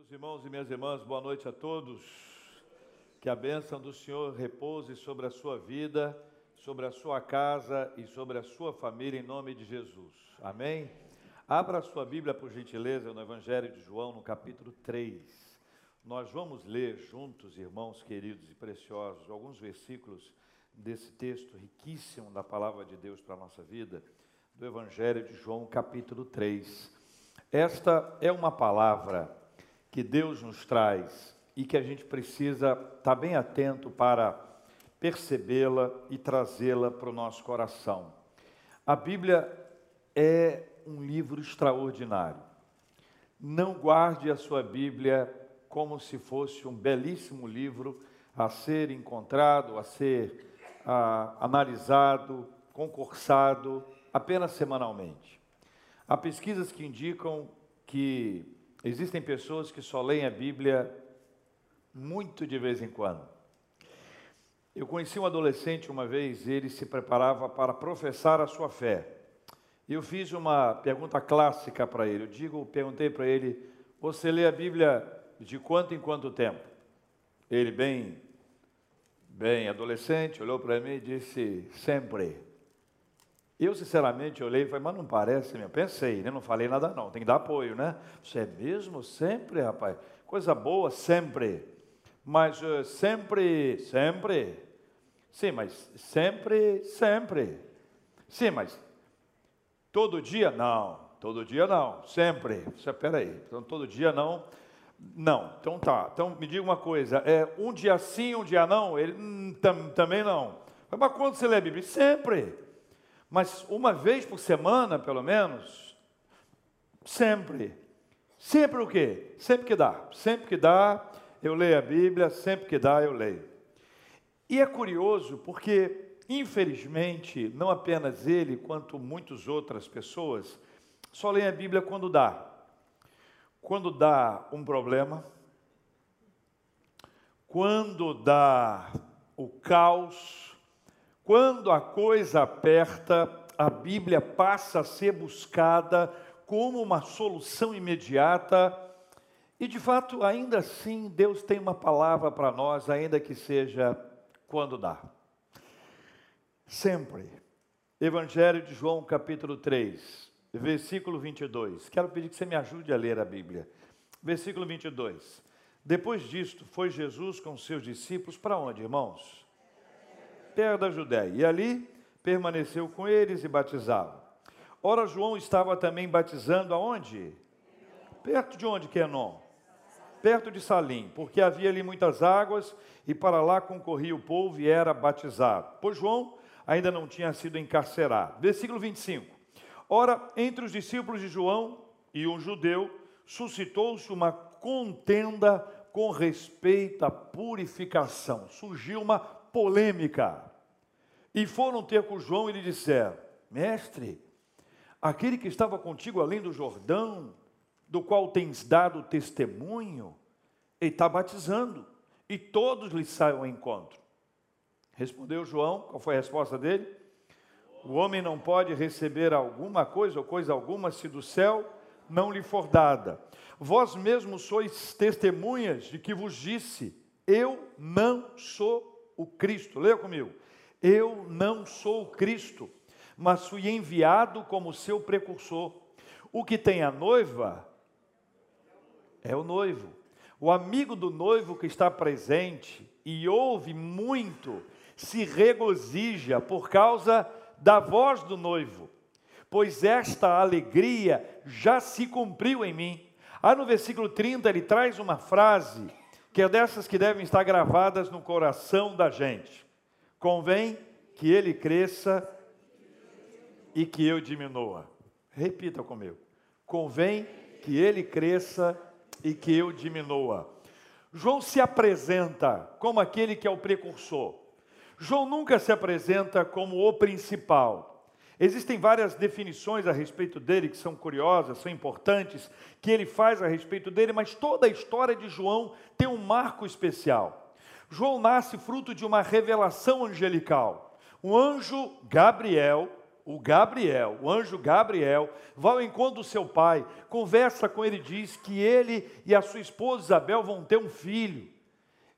Meus irmãos e minhas irmãs, boa noite a todos. Que a bênção do Senhor repouse sobre a sua vida, sobre a sua casa e sobre a sua família, em nome de Jesus. Amém? Abra a sua Bíblia, por gentileza, no Evangelho de João, no capítulo 3. Nós vamos ler juntos, irmãos queridos e preciosos, alguns versículos desse texto riquíssimo da palavra de Deus para a nossa vida, do Evangelho de João, capítulo 3. Esta é uma palavra que Deus nos traz e que a gente precisa estar bem atento para percebê-la e trazê-la para o nosso coração. A Bíblia é um livro extraordinário. Não guarde a sua Bíblia como se fosse um belíssimo livro a ser encontrado, a ser ah, analisado, concursado apenas semanalmente. Há pesquisas que indicam que existem pessoas que só leem a Bíblia muito de vez em quando. Eu conheci um adolescente uma vez, ele se preparava para professar a sua fé. Eu fiz uma pergunta clássica para ele. Eu digo, perguntei para ele: "Você lê a Bíblia de quanto em quanto tempo?" Ele bem bem adolescente, olhou para mim e disse: "Sempre." Eu, sinceramente, olhei e falei, mas não parece mesmo. Pensei, né? não falei nada não, tem que dar apoio, né? Você é mesmo sempre, rapaz? Coisa boa, sempre. Mas uh, sempre, sempre. Sim, mas sempre, sempre. Sim, mas todo dia? Não, todo dia não, sempre. Você, peraí, então todo dia não. Não, então tá. Então me diga uma coisa, é um dia sim, um dia não? Ele hum, tam, também não. Mas quando você lê a Bíblia? Sempre. Mas uma vez por semana, pelo menos, sempre. Sempre o quê? Sempre que dá. Sempre que dá, eu leio a Bíblia, sempre que dá, eu leio. E é curioso porque, infelizmente, não apenas ele, quanto muitas outras pessoas, só leem a Bíblia quando dá. Quando dá um problema, quando dá o caos, quando a coisa aperta, a Bíblia passa a ser buscada como uma solução imediata. E de fato, ainda assim, Deus tem uma palavra para nós, ainda que seja quando dá. Sempre. Evangelho de João, capítulo 3, versículo 22. Quero pedir que você me ajude a ler a Bíblia. Versículo 22. Depois disto, foi Jesus com seus discípulos para onde, irmãos? Terra da Judéia, e ali permaneceu com eles e batizava. Ora, João estava também batizando aonde? Perto de onde, Quenon? Perto de Salim, porque havia ali muitas águas, e para lá concorria o povo e era batizado. Pois João ainda não tinha sido encarcerado. Versículo 25. Ora, entre os discípulos de João e um judeu, suscitou-se uma contenda com respeito à purificação. Surgiu uma polêmica. E foram ter com João e lhe disseram: Mestre, aquele que estava contigo além do Jordão, do qual tens dado testemunho, ele está batizando, e todos lhe saem ao encontro. Respondeu João, qual foi a resposta dele? O homem não pode receber alguma coisa ou coisa alguma se do céu não lhe for dada. Vós mesmos sois testemunhas de que vos disse: Eu não sou o Cristo. Leia comigo. Eu não sou Cristo, mas fui enviado como seu precursor. O que tem a noiva é o noivo. O amigo do noivo que está presente e ouve muito, se regozija por causa da voz do noivo, pois esta alegria já se cumpriu em mim. Aí no versículo 30 ele traz uma frase que é dessas que devem estar gravadas no coração da gente. Convém que ele cresça e que eu diminua. Repita comigo. Convém que ele cresça e que eu diminua. João se apresenta como aquele que é o precursor. João nunca se apresenta como o principal. Existem várias definições a respeito dele que são curiosas, são importantes, que ele faz a respeito dele, mas toda a história de João tem um marco especial. João nasce fruto de uma revelação angelical. O anjo Gabriel o Gabriel, o anjo Gabriel, vai ao encontro do seu pai, conversa com ele, diz que ele e a sua esposa Isabel vão ter um filho.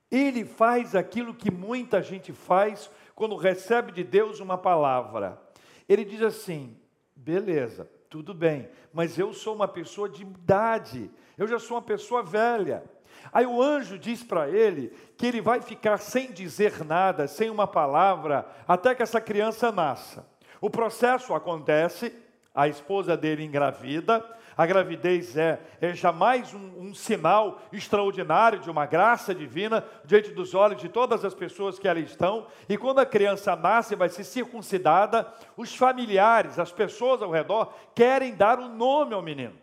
Ele faz aquilo que muita gente faz quando recebe de Deus uma palavra. Ele diz assim: beleza, tudo bem, mas eu sou uma pessoa de idade, eu já sou uma pessoa velha. Aí o anjo diz para ele que ele vai ficar sem dizer nada, sem uma palavra, até que essa criança nasça. O processo acontece, a esposa dele engravida, a gravidez é, é jamais um, um, sinal extraordinário de uma graça divina diante dos olhos de todas as pessoas que ali estão. E quando a criança nasce, vai ser circuncidada, os familiares, as pessoas ao redor, querem dar um nome ao menino.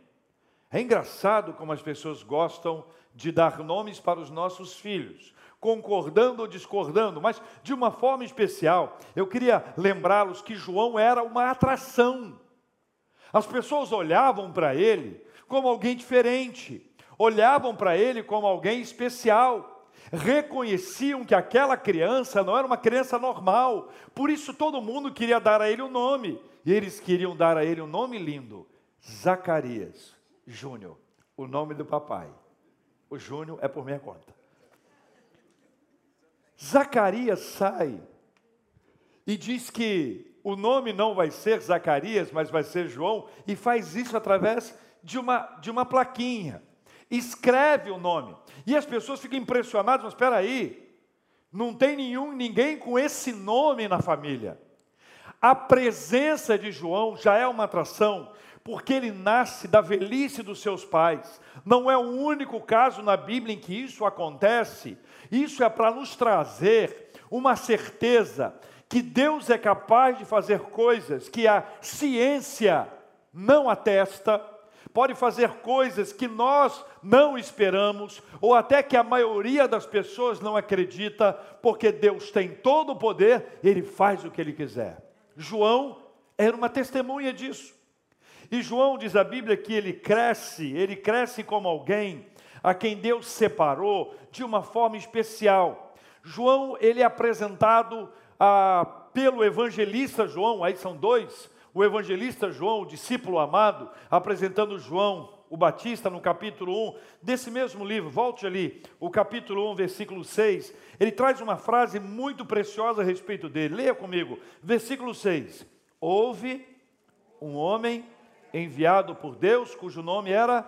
É engraçado como as pessoas gostam de dar nomes para os nossos filhos, concordando ou discordando, mas de uma forma especial, eu queria lembrá-los que João era uma atração. As pessoas olhavam para ele como alguém diferente, olhavam para ele como alguém especial, reconheciam que aquela criança não era uma criança normal, por isso todo mundo queria dar a ele o um nome, e eles queriam dar a ele um nome lindo: Zacarias Júnior, o nome do papai. O Júnior é por minha conta. Zacarias sai e diz que o nome não vai ser Zacarias, mas vai ser João, e faz isso através de uma, de uma plaquinha. Escreve o nome. E as pessoas ficam impressionadas, mas espera aí, não tem nenhum, ninguém com esse nome na família. A presença de João já é uma atração, porque ele nasce da velhice dos seus pais. Não é o único caso na Bíblia em que isso acontece. Isso é para nos trazer uma certeza que Deus é capaz de fazer coisas que a ciência não atesta, pode fazer coisas que nós não esperamos, ou até que a maioria das pessoas não acredita, porque Deus tem todo o poder, ele faz o que ele quiser. João era uma testemunha disso. E João diz a Bíblia que ele cresce, ele cresce como alguém a quem Deus separou de uma forma especial. João, ele é apresentado ah, pelo evangelista João, aí são dois, o evangelista João, o discípulo amado, apresentando João, o Batista, no capítulo 1, desse mesmo livro, volte ali, o capítulo 1, versículo 6, ele traz uma frase muito preciosa a respeito dele, leia comigo, versículo 6, houve um homem enviado por Deus, cujo nome era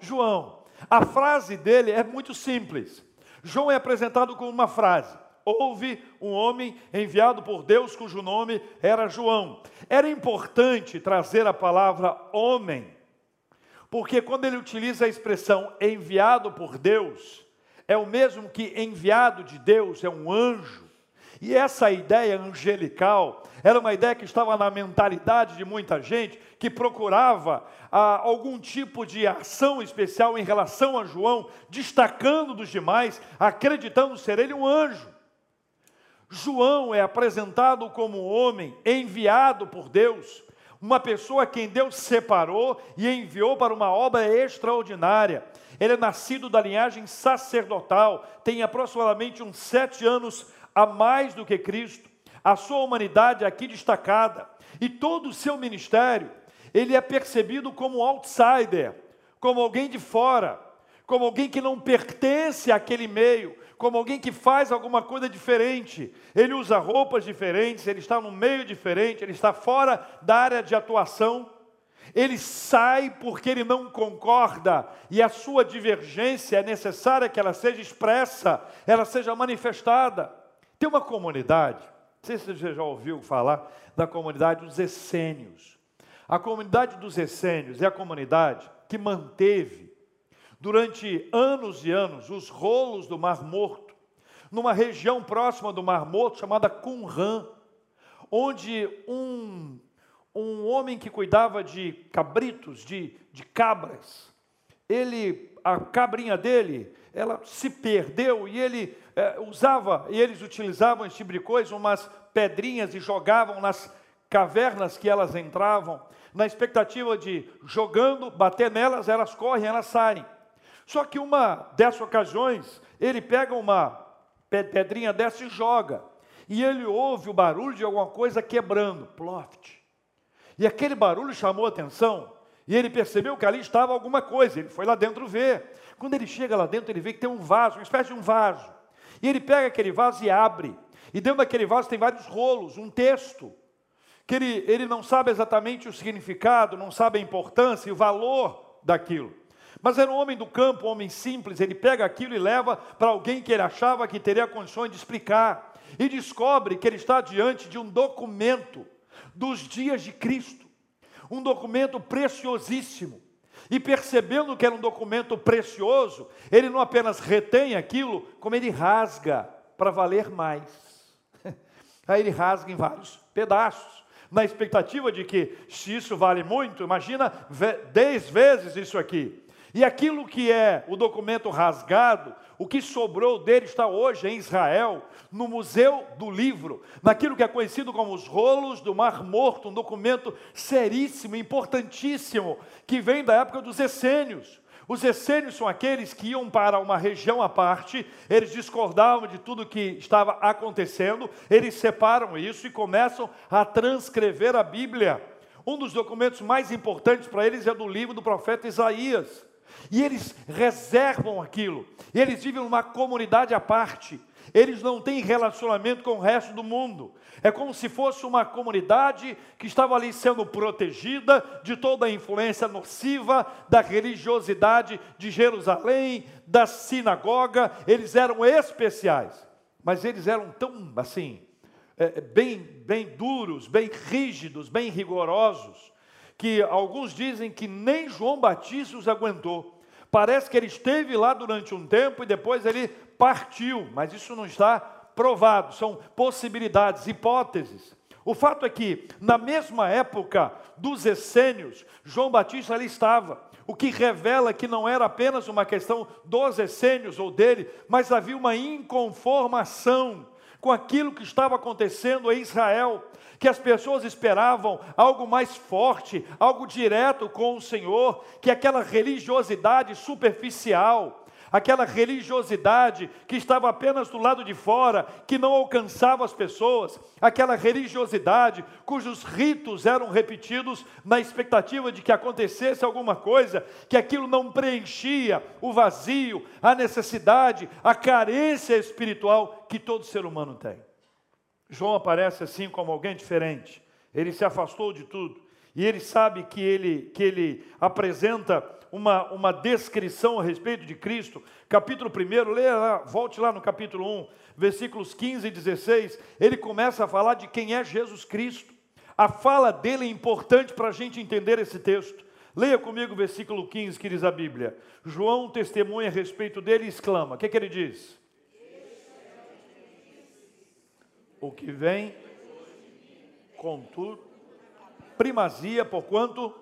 João. A frase dele é muito simples. João é apresentado com uma frase: Houve um homem enviado por Deus, cujo nome era João. Era importante trazer a palavra homem, porque quando ele utiliza a expressão enviado por Deus, é o mesmo que enviado de Deus, é um anjo. E essa ideia angelical era uma ideia que estava na mentalidade de muita gente que procurava ah, algum tipo de ação especial em relação a João, destacando dos demais, acreditando ser ele um anjo. João é apresentado como um homem enviado por Deus, uma pessoa quem Deus separou e enviou para uma obra extraordinária. Ele é nascido da linhagem sacerdotal, tem aproximadamente uns sete anos a mais do que Cristo, a sua humanidade é aqui destacada, e todo o seu ministério, ele é percebido como outsider, como alguém de fora, como alguém que não pertence àquele meio, como alguém que faz alguma coisa diferente. Ele usa roupas diferentes, ele está no meio diferente, ele está fora da área de atuação. Ele sai porque ele não concorda e a sua divergência é necessária que ela seja expressa, ela seja manifestada. Tem uma comunidade, não sei se você já ouviu falar da comunidade dos essênios. A comunidade dos essênios é a comunidade que manteve durante anos e anos os rolos do Mar Morto, numa região próxima do Mar Morto chamada Qumran, onde um, um homem que cuidava de cabritos, de, de cabras, ele, a cabrinha dele, ela se perdeu e ele é, usava, e eles utilizavam esse tipo de coisa, umas pedrinhas e jogavam nas cavernas que elas entravam, na expectativa de, jogando, bater nelas, elas correm, elas saem. Só que uma dessas ocasiões, ele pega uma pedrinha dessa e joga. E ele ouve o barulho de alguma coisa quebrando. Ploft, E aquele barulho chamou a atenção. E ele percebeu que ali estava alguma coisa. Ele foi lá dentro ver. Quando ele chega lá dentro, ele vê que tem um vaso, uma espécie de um vaso. E ele pega aquele vaso e abre. E dentro daquele vaso tem vários rolos, um texto. Que ele, ele não sabe exatamente o significado, não sabe a importância e o valor daquilo. Mas era um homem do campo, um homem simples. Ele pega aquilo e leva para alguém que ele achava que teria condições de explicar. E descobre que ele está diante de um documento dos dias de Cristo. Um documento preciosíssimo. E percebendo que era um documento precioso, ele não apenas retém aquilo, como ele rasga para valer mais. Aí ele rasga em vários pedaços, na expectativa de que, se isso vale muito, imagina dez vezes isso aqui. E aquilo que é o documento rasgado, o que sobrou dele está hoje em Israel, no Museu do Livro, naquilo que é conhecido como os rolos do Mar Morto, um documento seríssimo, importantíssimo, que vem da época dos essênios. Os essênios são aqueles que iam para uma região à parte, eles discordavam de tudo que estava acontecendo, eles separam isso e começam a transcrever a Bíblia. Um dos documentos mais importantes para eles é do livro do profeta Isaías. E eles reservam aquilo. E eles vivem numa comunidade à parte. Eles não têm relacionamento com o resto do mundo. É como se fosse uma comunidade que estava ali sendo protegida de toda a influência nociva da religiosidade de Jerusalém, da sinagoga. Eles eram especiais, mas eles eram tão assim, é, bem, bem duros, bem rígidos, bem rigorosos, que alguns dizem que nem João Batista os aguentou. Parece que ele esteve lá durante um tempo e depois ele partiu, mas isso não está provado, são possibilidades, hipóteses. O fato é que, na mesma época dos essênios, João Batista ali estava, o que revela que não era apenas uma questão dos essênios ou dele, mas havia uma inconformação com aquilo que estava acontecendo em Israel que as pessoas esperavam algo mais forte, algo direto com o Senhor, que aquela religiosidade superficial, aquela religiosidade que estava apenas do lado de fora, que não alcançava as pessoas, aquela religiosidade cujos ritos eram repetidos na expectativa de que acontecesse alguma coisa, que aquilo não preenchia o vazio, a necessidade, a carência espiritual que todo ser humano tem. João aparece assim como alguém diferente. Ele se afastou de tudo. E ele sabe que ele, que ele apresenta uma, uma descrição a respeito de Cristo. Capítulo 1, leia lá, volte lá no capítulo 1, versículos 15 e 16. Ele começa a falar de quem é Jesus Cristo. A fala dele é importante para a gente entender esse texto. Leia comigo o versículo 15 que diz a Bíblia. João testemunha a respeito dele e exclama: O que, que ele diz? o que vem, contudo, primazia, porquanto.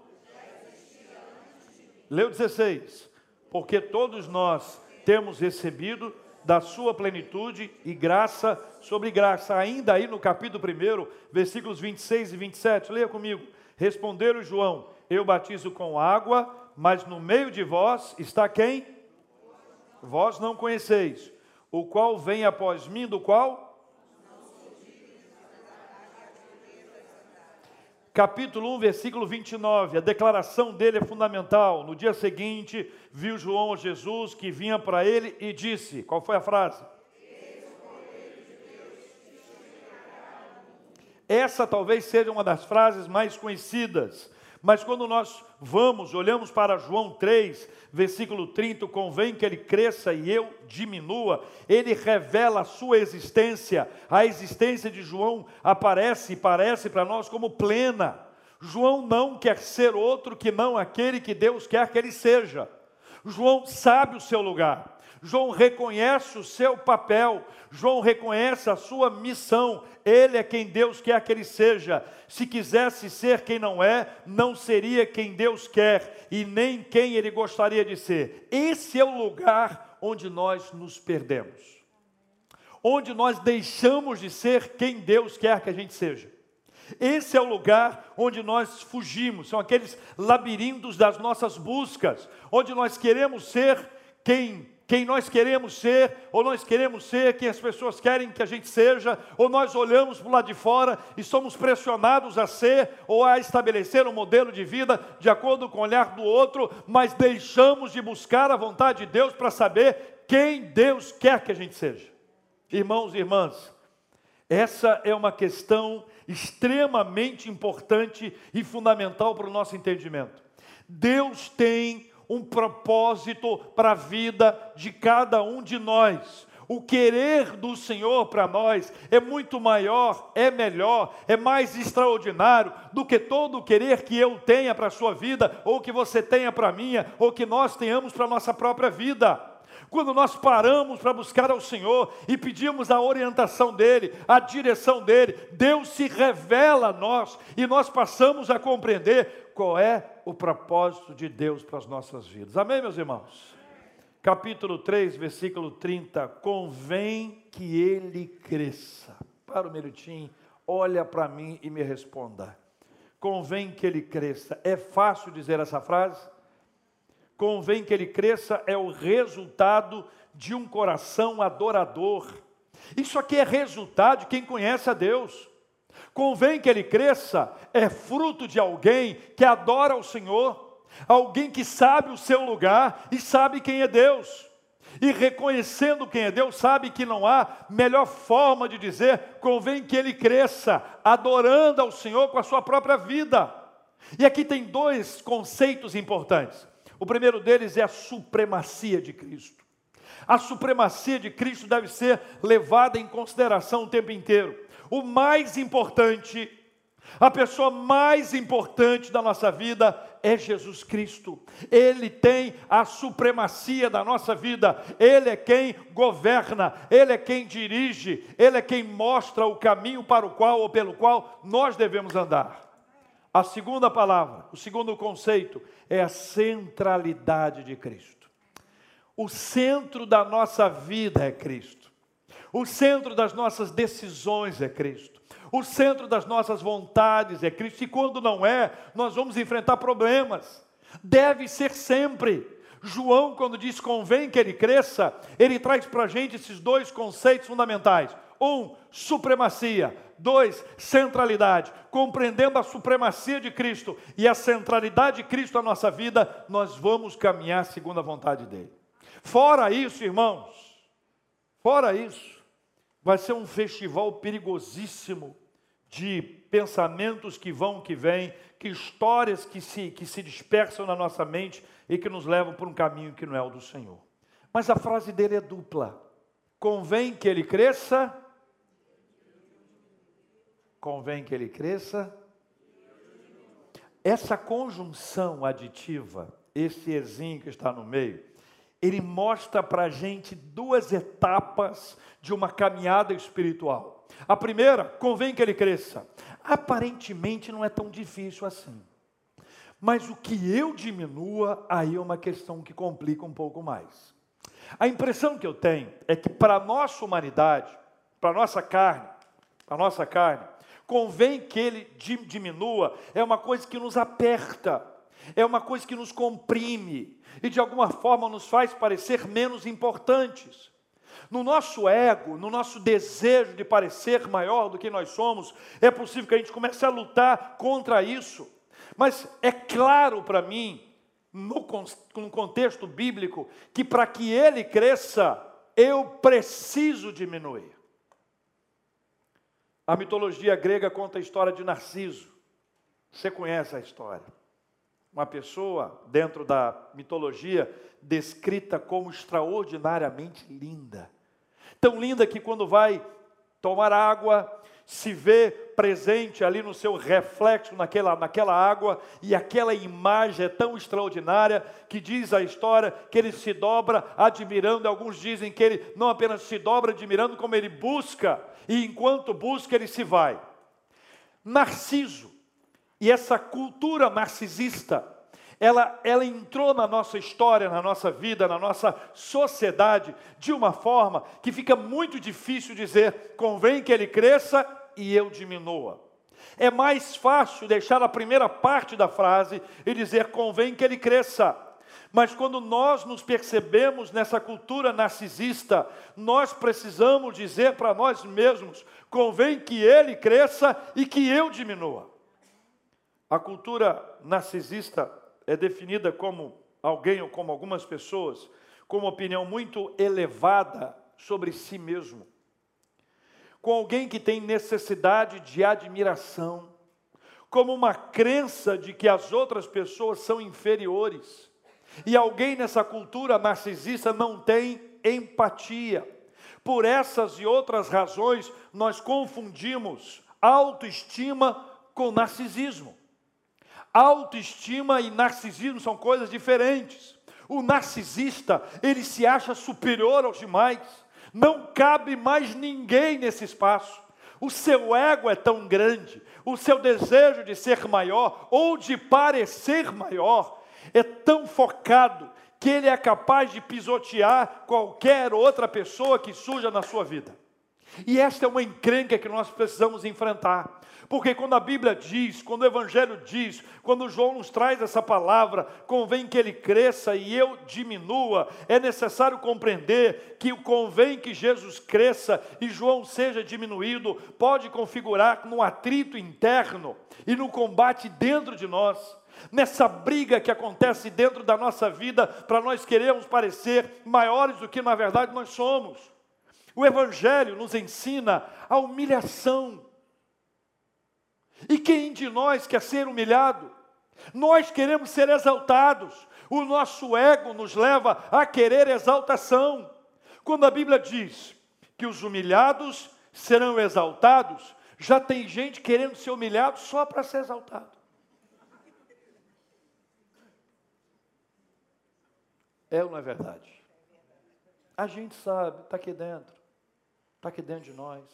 Leu 16. Porque todos nós temos recebido da sua plenitude e graça sobre graça. Ainda aí no capítulo 1, versículos 26 e 27, leia comigo. Responderam João: Eu batizo com água, mas no meio de vós está quem? Vós não conheceis. O qual vem após mim, do qual? Capítulo 1, versículo 29, a declaração dele é fundamental. No dia seguinte, viu João Jesus que vinha para ele e disse: Qual foi a frase? Essa talvez seja uma das frases mais conhecidas mas quando nós vamos, olhamos para João 3, versículo 30, convém que ele cresça e eu diminua, ele revela a sua existência, a existência de João aparece e parece para nós como plena. João não quer ser outro que não aquele que Deus quer que ele seja. João sabe o seu lugar. João reconhece o seu papel, João reconhece a sua missão, ele é quem Deus quer que ele seja. Se quisesse ser quem não é, não seria quem Deus quer e nem quem ele gostaria de ser. Esse é o lugar onde nós nos perdemos, onde nós deixamos de ser quem Deus quer que a gente seja. Esse é o lugar onde nós fugimos, são aqueles labirintos das nossas buscas, onde nós queremos ser quem quem nós queremos ser, ou nós queremos ser quem as pessoas querem que a gente seja, ou nós olhamos para lado de fora e somos pressionados a ser ou a estabelecer um modelo de vida de acordo com o olhar do outro, mas deixamos de buscar a vontade de Deus para saber quem Deus quer que a gente seja. Irmãos e irmãs, essa é uma questão extremamente importante e fundamental para o nosso entendimento. Deus tem um propósito para a vida de cada um de nós. O querer do Senhor para nós é muito maior, é melhor, é mais extraordinário do que todo o querer que eu tenha para a sua vida, ou que você tenha para a minha, ou que nós tenhamos para a nossa própria vida. Quando nós paramos para buscar ao Senhor e pedimos a orientação dEle, a direção dEle, Deus se revela a nós e nós passamos a compreender qual é o propósito de Deus para as nossas vidas. Amém, meus irmãos? Capítulo 3, versículo 30. Convém que ele cresça. Para o minutinho, olha para mim e me responda. Convém que ele cresça. É fácil dizer essa frase? Convém que ele cresça é o resultado de um coração adorador. Isso aqui é resultado de quem conhece a Deus. Convém que ele cresça, é fruto de alguém que adora o Senhor, alguém que sabe o seu lugar e sabe quem é Deus. E reconhecendo quem é Deus, sabe que não há melhor forma de dizer, convém que ele cresça, adorando ao Senhor com a sua própria vida. E aqui tem dois conceitos importantes. O primeiro deles é a supremacia de Cristo. A supremacia de Cristo deve ser levada em consideração o tempo inteiro o mais importante, a pessoa mais importante da nossa vida é Jesus Cristo. Ele tem a supremacia da nossa vida. Ele é quem governa, ele é quem dirige, ele é quem mostra o caminho para o qual ou pelo qual nós devemos andar. A segunda palavra, o segundo conceito é a centralidade de Cristo. O centro da nossa vida é Cristo. O centro das nossas decisões é Cristo. O centro das nossas vontades é Cristo. E quando não é, nós vamos enfrentar problemas. Deve ser sempre. João, quando diz convém que ele cresça, ele traz para a gente esses dois conceitos fundamentais. Um, supremacia. Dois, centralidade. Compreendendo a supremacia de Cristo e a centralidade de Cristo na nossa vida, nós vamos caminhar segundo a vontade dele. Fora isso, irmãos, fora isso, Vai ser um festival perigosíssimo de pensamentos que vão, que vêm, que histórias que se, que se dispersam na nossa mente e que nos levam por um caminho que não é o do Senhor. Mas a frase dele é dupla. Convém que ele cresça. Convém que ele cresça. Essa conjunção aditiva, esse ezinho que está no meio, ele mostra para a gente duas etapas de uma caminhada espiritual. A primeira, convém que ele cresça. Aparentemente não é tão difícil assim. Mas o que eu diminua, aí é uma questão que complica um pouco mais. A impressão que eu tenho é que para a nossa humanidade, para a nossa carne, para a nossa carne, convém que ele diminua, é uma coisa que nos aperta, é uma coisa que nos comprime e de alguma forma nos faz parecer menos importantes. No nosso ego, no nosso desejo de parecer maior do que nós somos, é possível que a gente comece a lutar contra isso. Mas é claro para mim, no, no contexto bíblico, que para que ele cresça, eu preciso diminuir. A mitologia grega conta a história de Narciso. Você conhece a história uma pessoa dentro da mitologia descrita como extraordinariamente linda. Tão linda que quando vai tomar água, se vê presente ali no seu reflexo naquela, naquela água, e aquela imagem é tão extraordinária que diz a história que ele se dobra admirando, alguns dizem que ele não apenas se dobra admirando, como ele busca, e enquanto busca, ele se vai. Narciso, e essa cultura narcisista, ela, ela entrou na nossa história, na nossa vida, na nossa sociedade, de uma forma que fica muito difícil dizer, convém que ele cresça e eu diminua. É mais fácil deixar a primeira parte da frase e dizer, convém que ele cresça. Mas quando nós nos percebemos nessa cultura narcisista, nós precisamos dizer para nós mesmos: convém que ele cresça e que eu diminua. A cultura narcisista é definida como alguém ou como algumas pessoas com uma opinião muito elevada sobre si mesmo, com alguém que tem necessidade de admiração, como uma crença de que as outras pessoas são inferiores e alguém nessa cultura narcisista não tem empatia. Por essas e outras razões, nós confundimos autoestima com narcisismo. Autoestima e narcisismo são coisas diferentes. O narcisista, ele se acha superior aos demais. Não cabe mais ninguém nesse espaço. O seu ego é tão grande, o seu desejo de ser maior ou de parecer maior, é tão focado que ele é capaz de pisotear qualquer outra pessoa que surja na sua vida. E esta é uma encrenca que nós precisamos enfrentar. Porque quando a Bíblia diz, quando o Evangelho diz, quando João nos traz essa palavra, convém que ele cresça e eu diminua, é necessário compreender que convém que Jesus cresça e João seja diminuído, pode configurar no atrito interno e no combate dentro de nós nessa briga que acontece dentro da nossa vida para nós queremos parecer maiores do que na verdade nós somos. O Evangelho nos ensina a humilhação. E quem de nós quer ser humilhado? Nós queremos ser exaltados. O nosso ego nos leva a querer exaltação. Quando a Bíblia diz que os humilhados serão exaltados, já tem gente querendo ser humilhado só para ser exaltado. É ou não é verdade? A gente sabe, está aqui dentro, está aqui dentro de nós.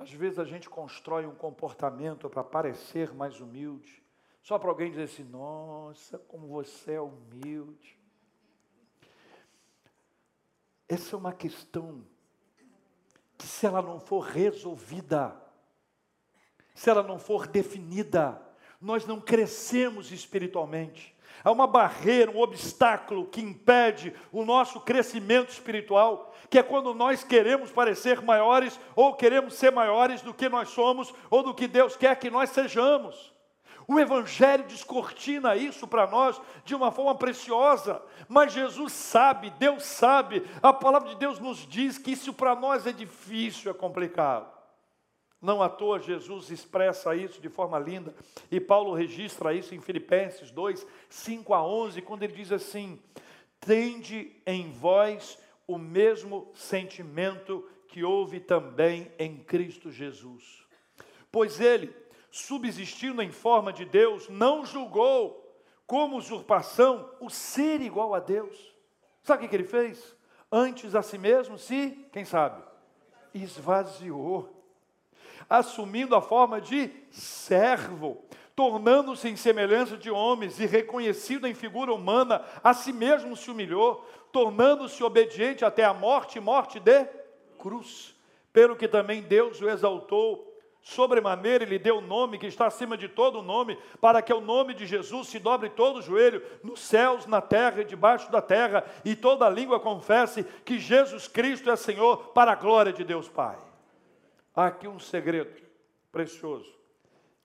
Às vezes a gente constrói um comportamento para parecer mais humilde, só para alguém dizer assim: nossa, como você é humilde. Essa é uma questão que, se ela não for resolvida, se ela não for definida, nós não crescemos espiritualmente. Há uma barreira, um obstáculo que impede o nosso crescimento espiritual, que é quando nós queremos parecer maiores ou queremos ser maiores do que nós somos ou do que Deus quer que nós sejamos. O Evangelho descortina isso para nós de uma forma preciosa, mas Jesus sabe, Deus sabe, a palavra de Deus nos diz que isso para nós é difícil, é complicado. Não à toa Jesus expressa isso de forma linda, e Paulo registra isso em Filipenses 2, 5 a 11, quando ele diz assim: Tende em vós o mesmo sentimento que houve também em Cristo Jesus. Pois ele, subsistindo em forma de Deus, não julgou como usurpação o ser igual a Deus. Sabe o que ele fez? Antes a si mesmo se, quem sabe, esvaziou assumindo a forma de servo, tornando-se em semelhança de homens e reconhecido em figura humana, a si mesmo se humilhou, tornando-se obediente até a morte morte de cruz. Pelo que também Deus o exaltou sobremaneira, ele deu o nome que está acima de todo nome, para que o nome de Jesus se dobre todo o joelho, nos céus, na terra e debaixo da terra, e toda língua confesse que Jesus Cristo é Senhor, para a glória de Deus Pai. Há aqui um segredo precioso.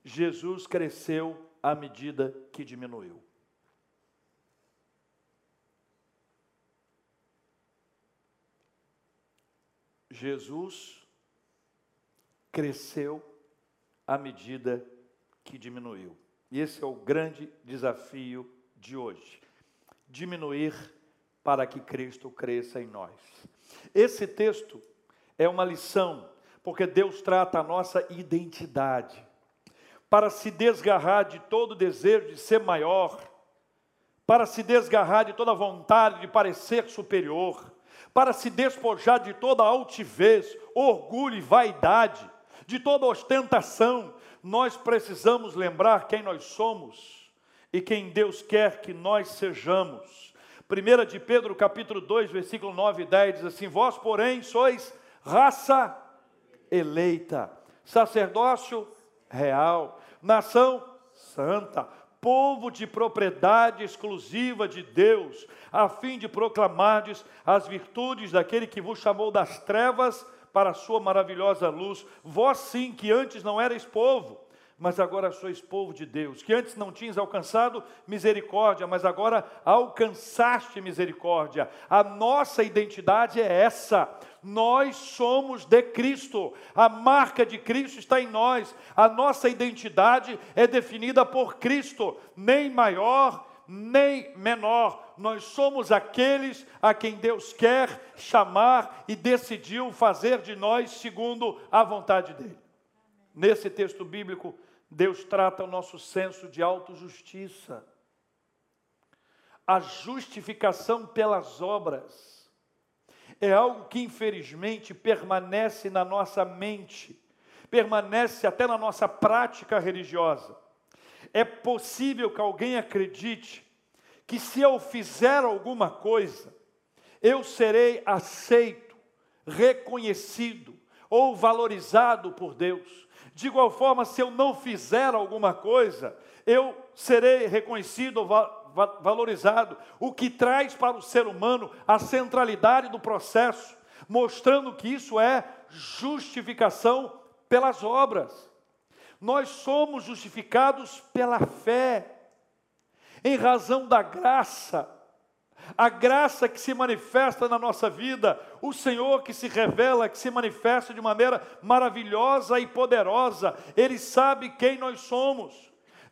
Jesus cresceu à medida que diminuiu. Jesus cresceu à medida que diminuiu. E esse é o grande desafio de hoje. Diminuir para que Cristo cresça em nós. Esse texto é uma lição porque Deus trata a nossa identidade. Para se desgarrar de todo desejo de ser maior, para se desgarrar de toda vontade de parecer superior, para se despojar de toda altivez, orgulho e vaidade, de toda ostentação, nós precisamos lembrar quem nós somos e quem Deus quer que nós sejamos. 1 de Pedro, capítulo 2, versículo 9 e 10 diz assim: Vós, porém, sois raça eleita, sacerdócio real, nação santa, povo de propriedade exclusiva de Deus, a fim de proclamardes as virtudes daquele que vos chamou das trevas para a sua maravilhosa luz. Vós sim, que antes não erais povo, mas agora sois povo de Deus, que antes não tinhas alcançado misericórdia, mas agora alcançaste misericórdia. A nossa identidade é essa. Nós somos de Cristo. A marca de Cristo está em nós. A nossa identidade é definida por Cristo, nem maior, nem menor. Nós somos aqueles a quem Deus quer chamar e decidiu fazer de nós segundo a vontade dele. Nesse texto bíblico, Deus trata o nosso senso de autojustiça. A justificação pelas obras é algo que, infelizmente, permanece na nossa mente, permanece até na nossa prática religiosa. É possível que alguém acredite que, se eu fizer alguma coisa, eu serei aceito, reconhecido ou valorizado por Deus. De igual forma, se eu não fizer alguma coisa, eu serei reconhecido ou valorizado, o que traz para o ser humano a centralidade do processo, mostrando que isso é justificação pelas obras. Nós somos justificados pela fé, em razão da graça a graça que se manifesta na nossa vida, o Senhor que se revela, que se manifesta de maneira maravilhosa e poderosa, Ele sabe quem nós somos.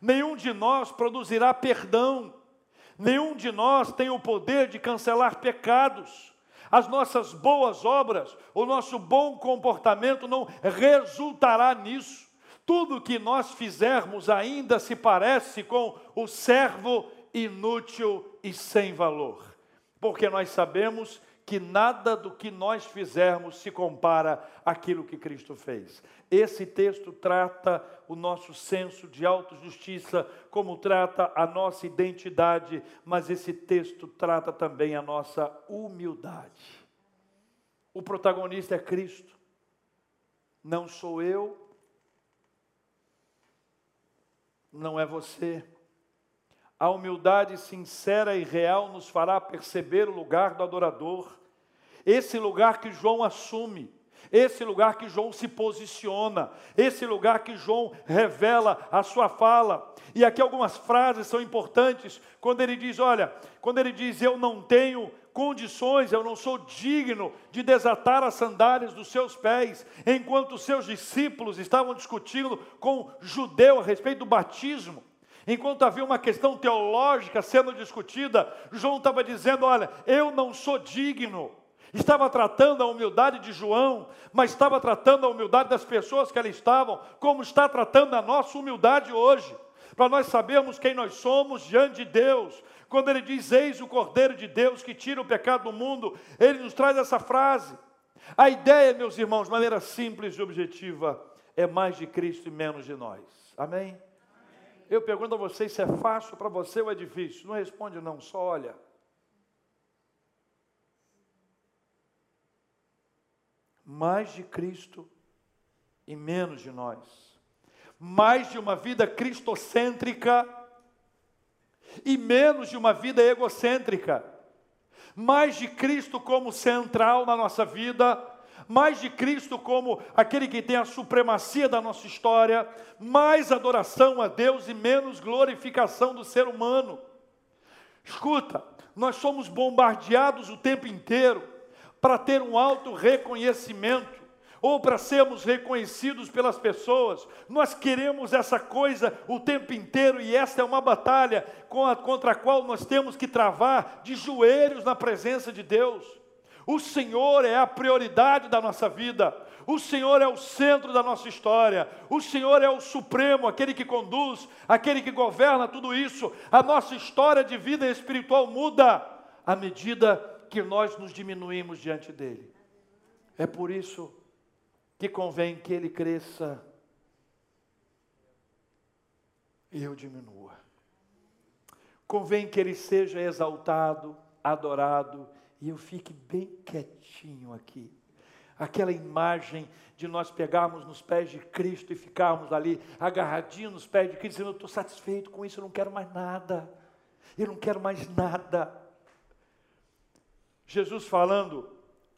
Nenhum de nós produzirá perdão, nenhum de nós tem o poder de cancelar pecados. As nossas boas obras, o nosso bom comportamento não resultará nisso. Tudo que nós fizermos ainda se parece com o servo inútil e sem valor, porque nós sabemos que nada do que nós fizermos se compara àquilo que Cristo fez. Esse texto trata o nosso senso de autojustiça, como trata a nossa identidade, mas esse texto trata também a nossa humildade. O protagonista é Cristo, não sou eu, não é você. A humildade sincera e real nos fará perceber o lugar do adorador, esse lugar que João assume, esse lugar que João se posiciona, esse lugar que João revela a sua fala. E aqui algumas frases são importantes, quando ele diz: Olha, quando ele diz, Eu não tenho condições, eu não sou digno de desatar as sandálias dos seus pés, enquanto seus discípulos estavam discutindo com judeu a respeito do batismo. Enquanto havia uma questão teológica sendo discutida, João estava dizendo: Olha, eu não sou digno. Estava tratando a humildade de João, mas estava tratando a humildade das pessoas que ali estavam, como está tratando a nossa humildade hoje. Para nós sabermos quem nós somos diante de Deus. Quando ele diz: Eis o Cordeiro de Deus que tira o pecado do mundo, ele nos traz essa frase. A ideia, meus irmãos, de maneira simples e objetiva, é mais de Cristo e menos de nós. Amém? Eu pergunto a vocês se é fácil para você ou é difícil. Não responde, não, só olha. Mais de Cristo e menos de nós. Mais de uma vida cristocêntrica e menos de uma vida egocêntrica. Mais de Cristo como central na nossa vida mais de Cristo como aquele que tem a supremacia da nossa história, mais adoração a Deus e menos glorificação do ser humano. Escuta, nós somos bombardeados o tempo inteiro para ter um alto reconhecimento ou para sermos reconhecidos pelas pessoas. Nós queremos essa coisa o tempo inteiro e esta é uma batalha contra a qual nós temos que travar de joelhos na presença de Deus. O Senhor é a prioridade da nossa vida. O Senhor é o centro da nossa história. O Senhor é o supremo, aquele que conduz, aquele que governa tudo isso. A nossa história de vida espiritual muda à medida que nós nos diminuímos diante dele. É por isso que convém que ele cresça e eu diminua. Convém que ele seja exaltado, adorado e eu fique bem quietinho aqui. aquela imagem de nós pegarmos nos pés de Cristo e ficarmos ali agarradinhos nos pés de Cristo, dizendo: Eu estou satisfeito com isso, eu não quero mais nada, eu não quero mais nada. Jesus falando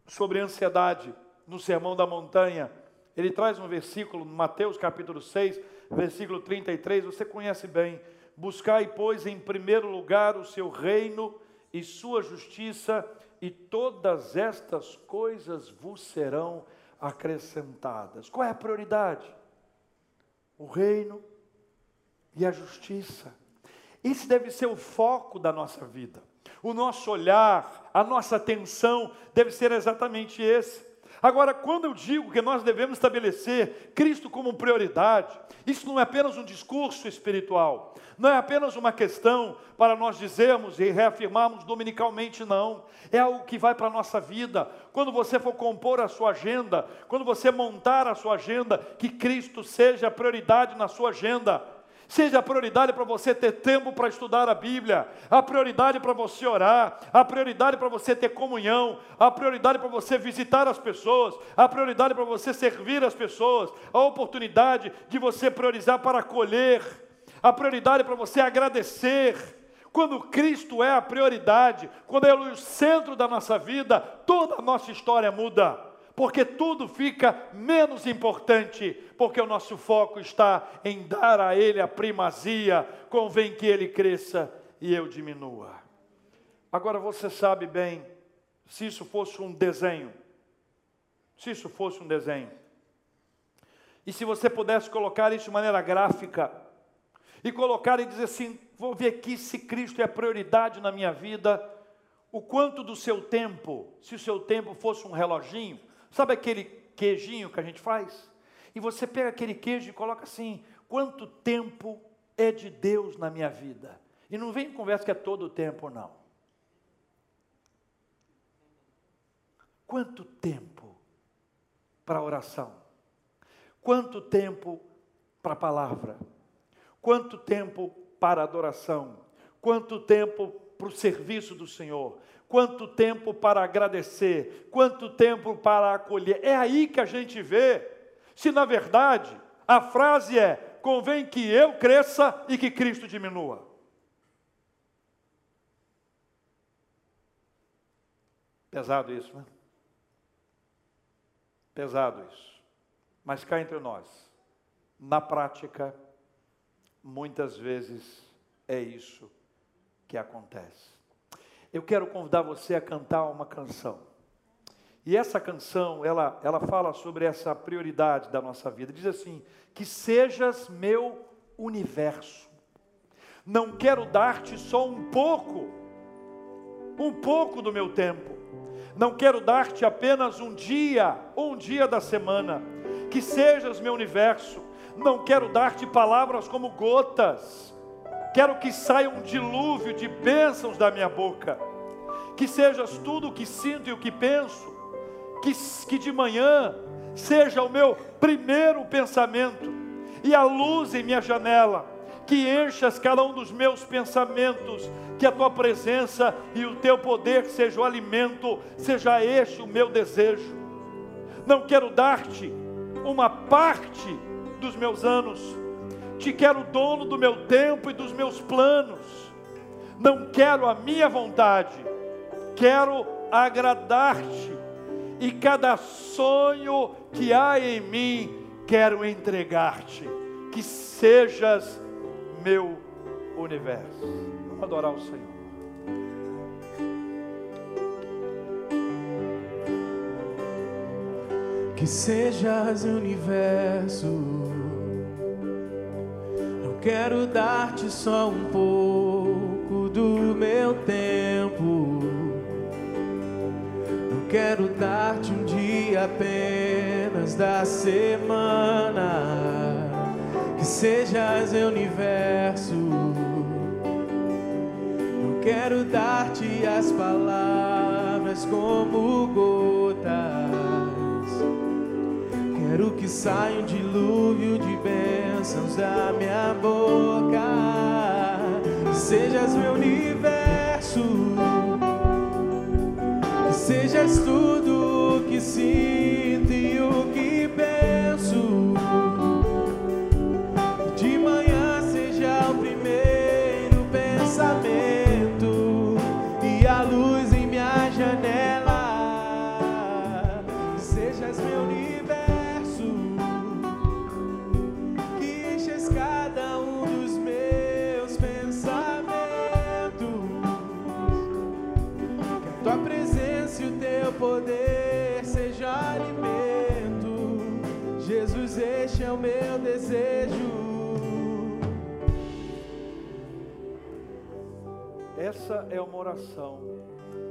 sobre ansiedade no Sermão da Montanha, ele traz um versículo, Mateus capítulo 6, versículo 33, você conhece bem. Buscai, pois, em primeiro lugar o seu reino e sua justiça, e todas estas coisas vos serão acrescentadas. Qual é a prioridade? O reino e a justiça. Esse deve ser o foco da nossa vida. O nosso olhar, a nossa atenção deve ser exatamente esse. Agora, quando eu digo que nós devemos estabelecer Cristo como prioridade, isso não é apenas um discurso espiritual, não é apenas uma questão para nós dizermos e reafirmarmos dominicalmente, não. É algo que vai para a nossa vida. Quando você for compor a sua agenda, quando você montar a sua agenda, que Cristo seja a prioridade na sua agenda. Seja a prioridade para você ter tempo para estudar a Bíblia, a prioridade para você orar, a prioridade para você ter comunhão, a prioridade para você visitar as pessoas, a prioridade para você servir as pessoas, a oportunidade de você priorizar para acolher, a prioridade para você agradecer. Quando Cristo é a prioridade, quando Ele é o centro da nossa vida, toda a nossa história muda porque tudo fica menos importante, porque o nosso foco está em dar a Ele a primazia, convém que Ele cresça e eu diminua. Agora você sabe bem, se isso fosse um desenho, se isso fosse um desenho, e se você pudesse colocar isso de maneira gráfica, e colocar e dizer assim: vou ver aqui se Cristo é prioridade na minha vida, o quanto do seu tempo, se o seu tempo fosse um reloginho, Sabe aquele queijinho que a gente faz? E você pega aquele queijo e coloca assim: quanto tempo é de Deus na minha vida? E não vem conversa que é todo o tempo, não. Quanto tempo para oração? Quanto tempo para a palavra? Quanto tempo para adoração? Quanto tempo para o serviço do Senhor? quanto tempo para agradecer, quanto tempo para acolher. É aí que a gente vê se na verdade a frase é: convém que eu cresça e que Cristo diminua. Pesado isso, né? Pesado isso. Mas cá entre nós, na prática, muitas vezes é isso que acontece eu quero convidar você a cantar uma canção. E essa canção, ela, ela fala sobre essa prioridade da nossa vida. Diz assim: Que sejas meu universo. Não quero dar-te só um pouco, um pouco do meu tempo. Não quero dar-te apenas um dia, um dia da semana. Que sejas meu universo. Não quero dar-te palavras como gotas Quero que saia um dilúvio de bênçãos da minha boca. Que sejas tudo o que sinto e o que penso. Que, que de manhã seja o meu primeiro pensamento e a luz em minha janela. Que enchas cada um dos meus pensamentos. Que a tua presença e o teu poder seja o alimento. Seja este o meu desejo. Não quero dar-te uma parte dos meus anos te quero dono do meu tempo e dos meus planos. Não quero a minha vontade, quero agradar-te. E cada sonho que há em mim, quero entregar-te. Que sejas meu universo. Vamos adorar o Senhor. Que sejas o universo quero dar-te só um pouco do meu tempo. Dar-te um dia apenas da semana. Que sejas o universo. Não quero dar-te as palavras como gotas Quero que saia um dilúvio de bênçãos da minha boca. Sejas meu universo, sejas tudo que sinto e o que penso. De manhã seja o primeiro pensamento e a luz em minha janela. Sejas meu universo, que enches cada um dos meus pensamentos. Que a tua presença e o teu poder seja alimento. Jesus, este é o meu desejo. Essa é uma oração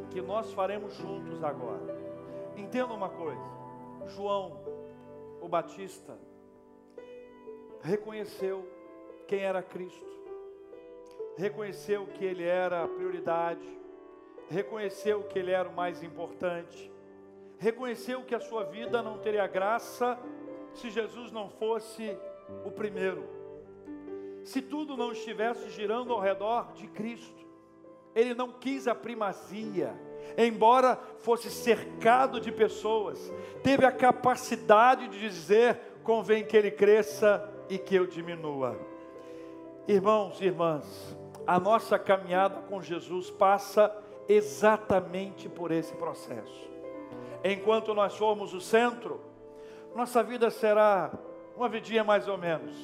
que nós faremos juntos agora. Entenda uma coisa: João, o Batista, reconheceu quem era Cristo, reconheceu que ele era a prioridade, reconheceu que ele era o mais importante, reconheceu que a sua vida não teria graça se Jesus não fosse o primeiro, se tudo não estivesse girando ao redor de Cristo. Ele não quis a primazia, embora fosse cercado de pessoas, teve a capacidade de dizer: convém que ele cresça e que eu diminua. Irmãos e irmãs, a nossa caminhada com Jesus passa exatamente por esse processo. Enquanto nós formos o centro, nossa vida será uma vidinha mais ou menos,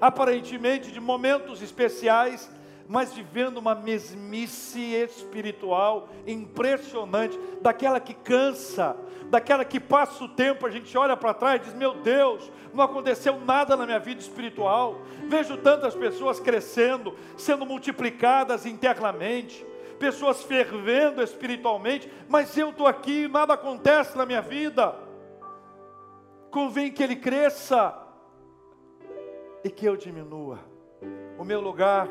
aparentemente de momentos especiais, mas vivendo uma mesmice espiritual impressionante, daquela que cansa, daquela que passa o tempo, a gente olha para trás e diz: Meu Deus, não aconteceu nada na minha vida espiritual. Vejo tantas pessoas crescendo, sendo multiplicadas internamente, pessoas fervendo espiritualmente, mas eu estou aqui nada acontece na minha vida. Convém que ele cresça e que eu diminua. O meu lugar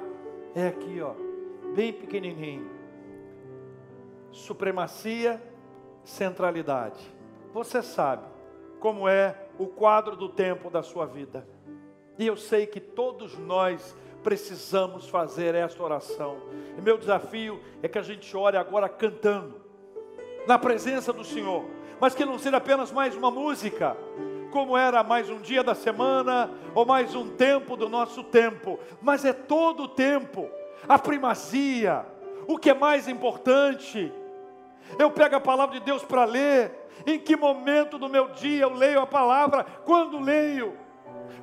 é aqui, ó, bem pequenininho. Supremacia, centralidade. Você sabe como é o quadro do tempo da sua vida. E eu sei que todos nós precisamos fazer esta oração. E meu desafio é que a gente ore agora cantando, na presença do Senhor, mas que não seja apenas mais uma música, como era mais um dia da semana ou mais um tempo do nosso tempo, mas é todo o tempo, a primazia, o que é mais importante. Eu pego a palavra de Deus para ler, em que momento do meu dia eu leio a palavra, quando leio,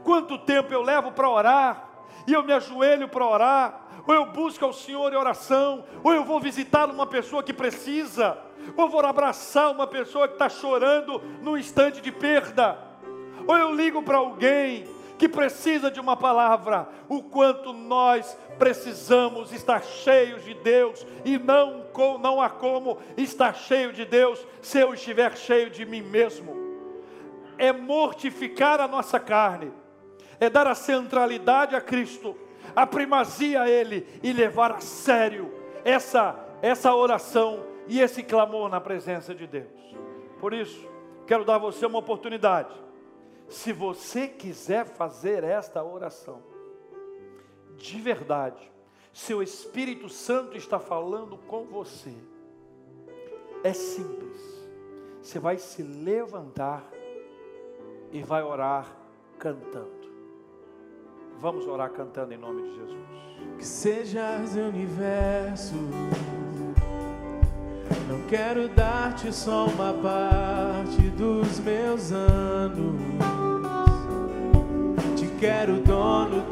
quanto tempo eu levo para orar, e eu me ajoelho para orar, ou eu busco ao Senhor em oração, ou eu vou visitar uma pessoa que precisa, ou vou abraçar uma pessoa que está chorando num instante de perda ou eu ligo para alguém que precisa de uma palavra, o quanto nós precisamos estar cheios de Deus e não, não há como estar cheio de Deus se eu estiver cheio de mim mesmo. É mortificar a nossa carne, é dar a centralidade a Cristo, a primazia a Ele e levar a sério essa, essa oração e esse clamor na presença de Deus. Por isso, quero dar a você uma oportunidade se você quiser fazer esta oração, de verdade, seu Espírito Santo está falando com você, é simples. Você vai se levantar e vai orar cantando. Vamos orar cantando em nome de Jesus. Que sejas universo. Não quero dar-te só uma parte dos meus anos. Te quero dono